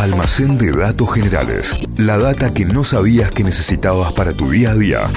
Almacén de datos generales. La data que no sabías que necesitabas para tu día a día.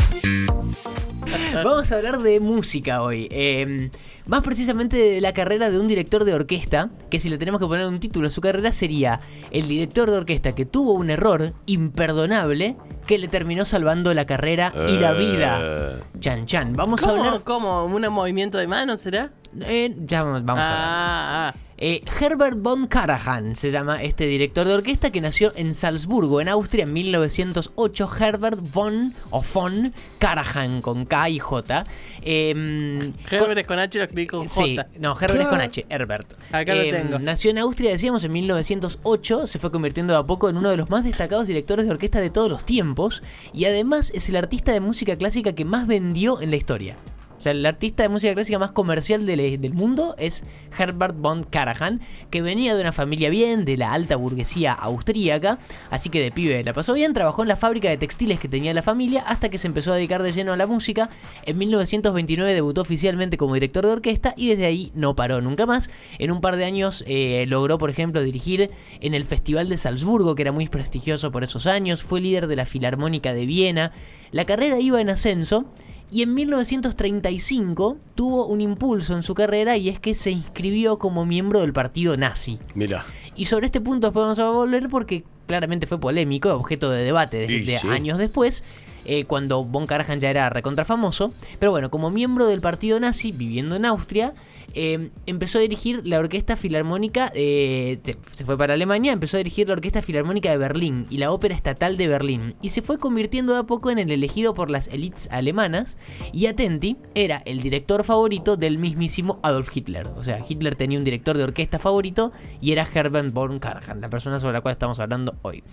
Vamos a hablar de música hoy. Eh, más precisamente de la carrera de un director de orquesta, que si le tenemos que poner un título a su carrera sería el director de orquesta que tuvo un error imperdonable que le terminó salvando la carrera y la vida. Eh. Chan Chan. Vamos ¿Cómo? a hablar. ¿Cómo? ¿Un movimiento de mano será? eh, ya vamos vamos a hablar. ah, ah. Eh, Herbert von Karajan se llama este director de orquesta que nació en Salzburgo, en Austria, en 1908. Herbert von o von Karajan con K y J. Eh, Herbert es con H, lo escribí con Sí, J. no, Herbert es con H, Herbert. Acá lo Eh, tengo. Nació en Austria, decíamos, en 1908, se fue convirtiendo de a poco en uno de los más destacados directores de orquesta de todos los tiempos y además es el artista de música clásica que más vendió en la historia. Sea, el artista de música clásica más comercial del, del mundo es Herbert von Karajan, que venía de una familia bien, de la alta burguesía austríaca, así que de pibe la pasó bien, trabajó en la fábrica de textiles que tenía la familia hasta que se empezó a dedicar de lleno a la música. En 1929 debutó oficialmente como director de orquesta y desde ahí no paró nunca más. En un par de años eh, logró, por ejemplo, dirigir en el Festival de Salzburgo, que era muy prestigioso por esos años, fue líder de la Filarmónica de Viena. La carrera iba en ascenso. Y en 1935 tuvo un impulso en su carrera y es que se inscribió como miembro del partido nazi. Mira. Y sobre este punto después vamos a volver porque claramente fue polémico, objeto de debate de, Sí, de sí. años después, eh, cuando Von Karajan ya era recontra famoso. Pero bueno, como miembro del partido nazi, viviendo en Austria, eh, empezó a dirigir la Orquesta Filarmónica, eh, se- fue para Alemania, empezó a dirigir la Orquesta Filarmónica de Berlín y la Ópera Estatal de Berlín. Y se fue convirtiendo de a poco en el elegido por las élites alemanas. Y Atenti era el director favorito del mismísimo Adolf Hitler. O sea, Hitler tenía un director de orquesta favorito y era Herbert von Karajan, la persona sobre la cual estamos hablando hoy.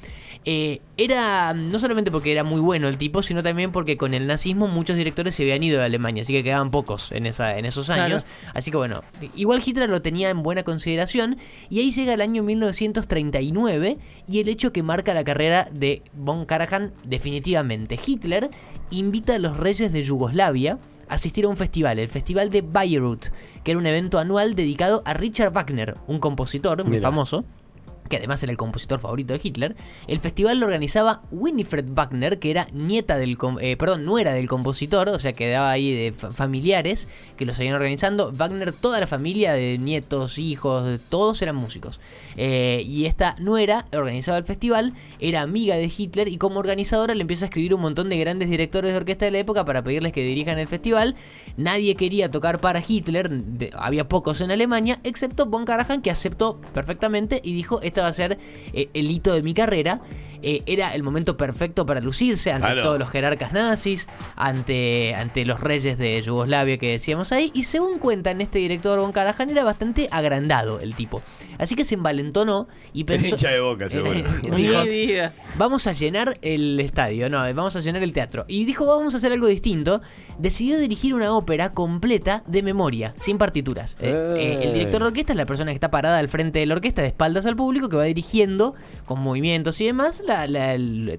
Era no solamente porque era muy bueno el tipo, sino también porque con el nazismo muchos directores se habían ido de Alemania, así que quedaban pocos en, esa, en esos años. Así que bueno, igual Hitler lo tenía en buena consideración y ahí llega el año 1939 y el hecho que marca la carrera de von Karajan definitivamente. Hitler invita a los reyes de Yugoslavia a asistir a un festival, el Festival de Bayreuth, que era un evento anual dedicado a Richard Wagner, un compositor muy Mira. famoso que además era el compositor favorito de Hitler, el festival lo organizaba Winifred Wagner, que era nieta del, eh, perdón, nuera del compositor, o sea, quedaba ahí de fa- familiares que lo seguían organizando. Wagner, toda la familia de nietos, hijos, todos eran músicos. Eh, y esta nuera organizaba el festival, era amiga de Hitler y como organizadora le empieza a escribir un montón de grandes directores de orquesta de la época para pedirles que dirijan el festival. Nadie quería tocar para Hitler, había pocos en Alemania, excepto Von Karajan que aceptó perfectamente y dijo, va a ser eh, el hito de mi carrera. Eh, era el momento perfecto para lucirse ante Claro. todos los jerarcas nazis, ante, ante los reyes de Yugoslavia que decíamos ahí. Y según cuentan, este director Von Karajan era bastante agrandado el tipo. Así que se envalentonó y pensó... hincha de Boca, seguro. Ni digas. Vamos a llenar el estadio, no, vamos a llenar el teatro. Y dijo, vamos a hacer algo distinto. Decidió dirigir una ópera completa de memoria, sin partituras. Eh, eh, el director de orquesta es la persona que está parada al frente de la orquesta, de espaldas al público, que va dirigiendo con movimientos y demás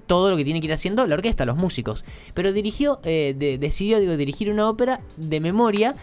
todo lo que tiene que ir haciendo la orquesta, los músicos. Pero dirigió, eh, de- decidió digo, dirigir una ópera de memoria.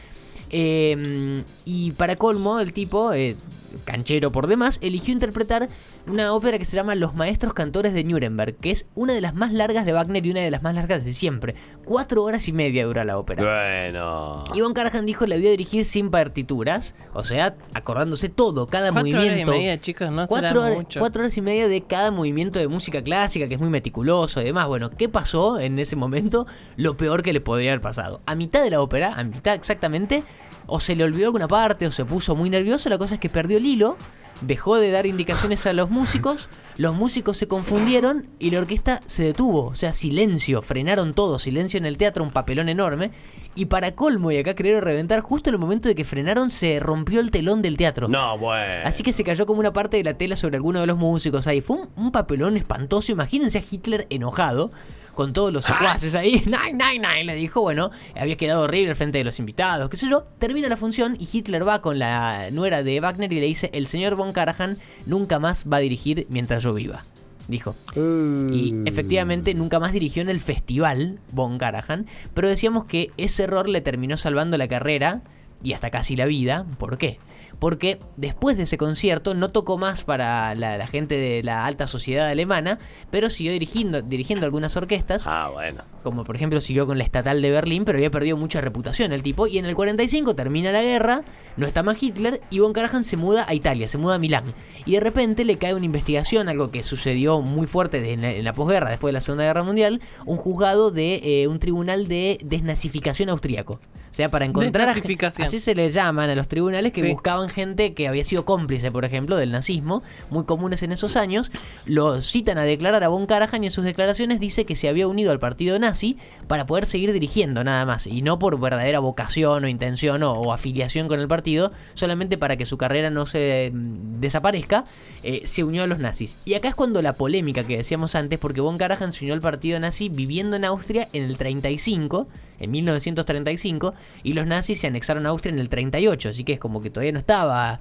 eh, y para colmo, el tipo, eh, canchero por demás, eligió interpretar una ópera que se llama Los Maestros Cantores de Nuremberg, que es una de las más largas de Wagner y una de las más largas de siempre. Cuatro horas y media dura la ópera. Bueno. Y Von Karajan dijo la vio dirigir sin partituras, o sea, acordándose todo, cada Cuatro horas y movimiento. media, chicos, no será cuatro, horas, mucho. cuatro horas y media de cada movimiento de música clásica, que es muy meticuloso y demás. Bueno, ¿qué pasó en ese momento? Lo peor que le podría haber pasado. A mitad de la ópera, a mitad exactamente, o se le olvidó alguna parte, o se puso muy nervioso, la cosa es que perdió el hilo, dejó de dar indicaciones a los músicos, los músicos se confundieron y la orquesta se detuvo. O sea, silencio, frenaron todo, silencio en el teatro, un papelón enorme. Y para colmo, y acá querer reventar, justo en el momento de que frenaron se rompió el telón del teatro. No, bueno. Así que se cayó como una parte de la tela sobre alguno de los músicos ahí. Fue un, un papelón espantoso. Imagínense a Hitler enojado con todos los secuaces ahí. Nine, nine, nine. Le dijo, bueno, había quedado horrible al frente de los invitados, qué sé yo. Termina la función y Hitler va con la nuera de Wagner y le dice: El señor Von Karajan nunca más va a dirigir mientras yo viva. Dijo. Y efectivamente nunca más dirigió en el festival Von Karajan. Pero decíamos que ese error le terminó salvando la carrera y hasta casi la vida. ¿Por qué? Porque después de ese concierto no tocó más para la, la gente de la alta sociedad alemana, pero siguió dirigiendo, dirigiendo algunas orquestas Ah, bueno. como por ejemplo siguió con la estatal de Berlín, pero había perdido mucha reputación el tipo. Y en el 45 termina la guerra, no está más Hitler, y Von Karajan se muda a Italia, se muda a Milán. Y de repente le cae una investigación, algo que sucedió muy fuerte de- en la, en la posguerra, después de la Segunda Guerra Mundial, un juzgado de eh, un tribunal de desnazificación austríaco. O sea, para encontrar así se le llaman a los tribunales que Sí. buscaban gente que había sido cómplice, por ejemplo, del nazismo, muy comunes en esos años, lo citan a declarar a Von Karajan y en sus declaraciones dice que se había unido al partido nazi para poder seguir dirigiendo nada más, y no por verdadera vocación o intención o, o afiliación con el partido, solamente para que su carrera no se mm, desaparezca, eh, se unió a los nazis. Y acá es cuando la polémica que decíamos antes, porque Von Karajan se unió al partido nazi viviendo en Austria en el 35, en 1935, y los nazis se anexaron a Austria en el 38, así que es como que todavía no estaba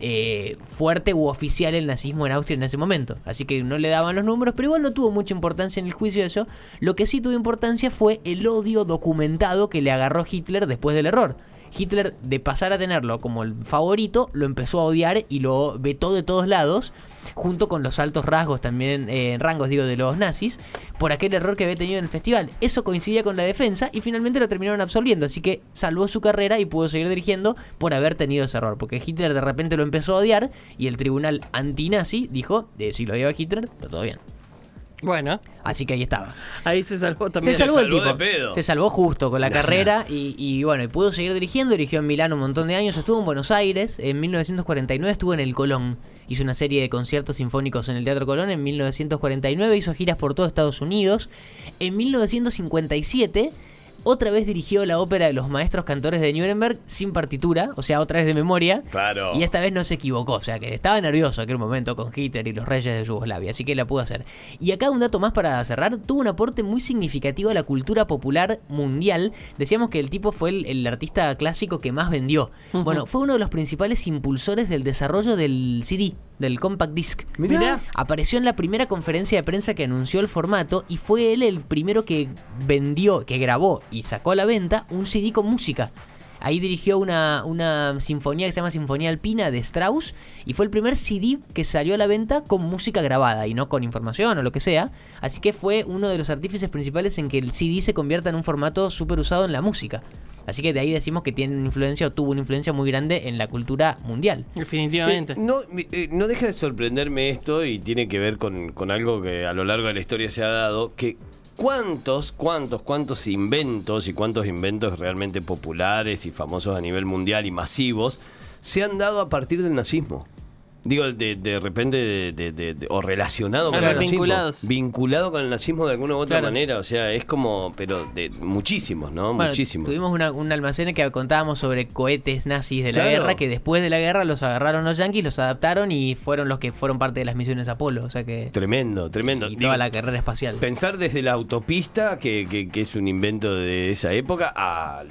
eh, fuerte u oficial el nazismo en Austria en ese momento. Así que no le daban los números, pero igual no tuvo mucha importancia en el juicio eso. Lo que sí tuvo importancia fue el odio documentado que le agarró Hitler después del error. Hitler, de pasar a tenerlo como el favorito, lo empezó a odiar y lo vetó de todos lados, junto con los altos rasgos también, eh, rangos digo, de los nazis, por aquel error que había tenido en el festival. Eso coincidía con la defensa y finalmente lo terminaron absolviendo, así que salvó su carrera y pudo seguir dirigiendo por haber tenido ese error, porque Hitler de repente lo empezó a odiar y el tribunal antinazi dijo, de si lo odiaba Hitler, está todo bien. Bueno, Así que ahí estaba. ahí se salvó Se también. salvó el tipo. de pedo. Se salvó justo con la carrera y, y bueno, y pudo seguir dirigiendo. Dirigió en Milán un montón de años. Estuvo en Buenos Aires. En 1949 estuvo en el Colón. Hizo una serie de conciertos sinfónicos en el Teatro Colón. En 1949 hizo giras por todo Estados Unidos. En 1957 otra vez dirigió la ópera de los maestros cantores de Nuremberg sin partitura, o sea, otra vez de memoria. Claro. Y esta vez no se equivocó, o sea que estaba nervioso en aquel momento con Hitler y los reyes de Yugoslavia, así que la pudo hacer. Y acá un dato más para cerrar, tuvo un aporte muy significativo a la cultura popular mundial. Decíamos que el tipo fue el, el artista clásico que más vendió. Bueno, fue uno de los principales impulsores del desarrollo del CD, del compact disc. Mirá. Apareció en la primera conferencia de prensa que anunció el formato y fue él el primero que vendió, que grabó y sacó a la venta un CD con música. Ahí dirigió una, una sinfonía que se llama Sinfonía Alpina de Strauss y fue el primer CD que salió a la venta con música grabada y no con información o lo que sea. Así que fue uno de los artífices principales en que el CD se convierta en un formato súper usado en la música. Así que de ahí decimos que tiene una influencia o tuvo una influencia muy grande en la cultura mundial. Definitivamente. Eh, no, eh, no deja de sorprenderme esto y tiene que ver con, con algo que a lo largo de la historia se ha dado, que cuántos, cuántos, cuántos inventos y cuántos inventos realmente populares y famosos a nivel mundial y masivos se han dado a partir del nazismo. Digo, de, de repente, de, o relacionado con Claro, el nazismo. vinculados. Vinculado con el nazismo de alguna u otra Claro. manera. O sea, es como, pero de muchísimos, ¿no? Bueno, muchísimos. Tuvimos una- un almacén que contábamos sobre cohetes nazis de la Claro. guerra que después de la guerra los agarraron los yanquis, los adaptaron y fueron los que fueron parte de las misiones Apolo. O sea que. Tremendo, tremendo. Y Digo, toda la carrera espacial. Pensar desde la autopista, que, que- que es un invento de esa época, a,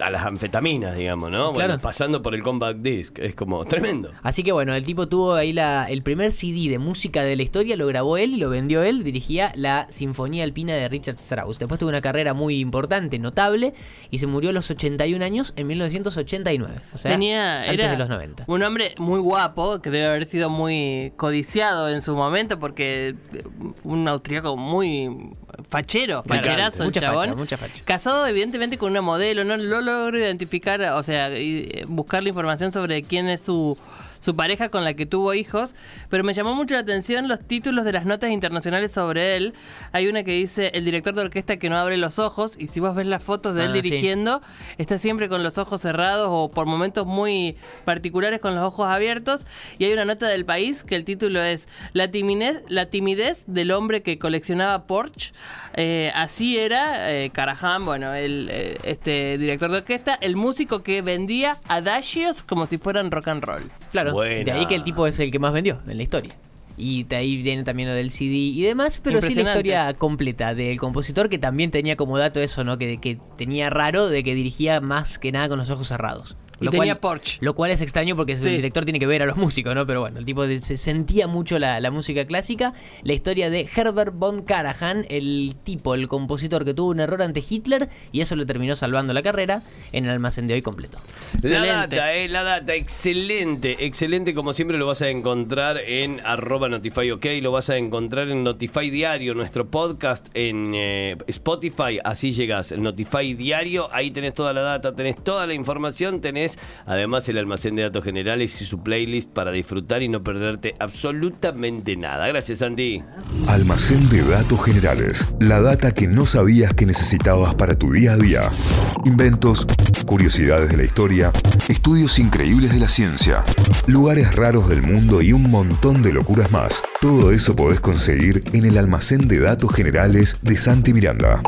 a las anfetaminas, digamos, ¿no? Bueno, pasando por el compact disc, es como tremendo. Así que bueno, el tipo tuvo ahí la, el primer CD de música de la historia, lo grabó él y lo vendió él, dirigía la Sinfonía Alpina de Richard Strauss. Después tuvo una carrera muy importante, notable, y se murió a los 81 años en 1989. O sea, Tenía, antes era de los 90. un hombre muy guapo, que debe haber sido muy codiciado en su momento, porque eh, un austriaco muy fachero, facherazo Mucha chabón. facha, mucha facha. Casado evidentemente con una modelo, no lo logro identificar, o sea, y, eh, buscar la información sobre quién es su su pareja con la que tuvo hijos, pero me llamó mucho la atención los títulos de las notas internacionales sobre él. Hay una que dice el director de orquesta que no abre los ojos y si vos ves las fotos de él Ah, sí. dirigiendo, está siempre con los ojos cerrados o por momentos muy particulares con los ojos abiertos. Y hay una nota del país que el título es La timidez, la timidez del hombre que coleccionaba Porsche. Eh, así era eh, Karajan, bueno, el, eh, este director de orquesta, el músico que vendía adagios como si fueran rock and roll. Claro, Buena. de ahí que el tipo es el que más vendió en la historia. Y de ahí viene también lo del CD y demás, pero sí la historia completa del compositor que también tenía como dato eso, ¿no? Que, que tenía raro de que dirigía más que nada con los ojos cerrados. Y tenía Porsche. Lo cual es extraño porque Sí. el director tiene que ver a los músicos, ¿no? Pero bueno, el tipo de- se sentía mucho la, la música clásica. La historia de Herbert von Karajan, el tipo, el compositor que tuvo un error ante Hitler y eso le terminó salvando la carrera en el almacén de hoy completo. La Excelente. data, eh, la data, excelente, excelente, como siempre lo vas a encontrar en arroba Notify OK, lo vas a encontrar en Notify Diario, nuestro podcast en eh, Spotify, así llegas, el Notify Diario, ahí tenés toda la data, tenés toda la información, tenés además el almacén de datos generales y su playlist para disfrutar y no perderte absolutamente nada. Gracias, Santi. Almacén de datos generales. La data que no sabías que necesitabas para tu día a día. Inventos, curiosidades de la historia, estudios increíbles de la ciencia, lugares raros del mundo y un montón de locuras más. Todo eso podés conseguir en el almacén de datos generales de Santi Miranda.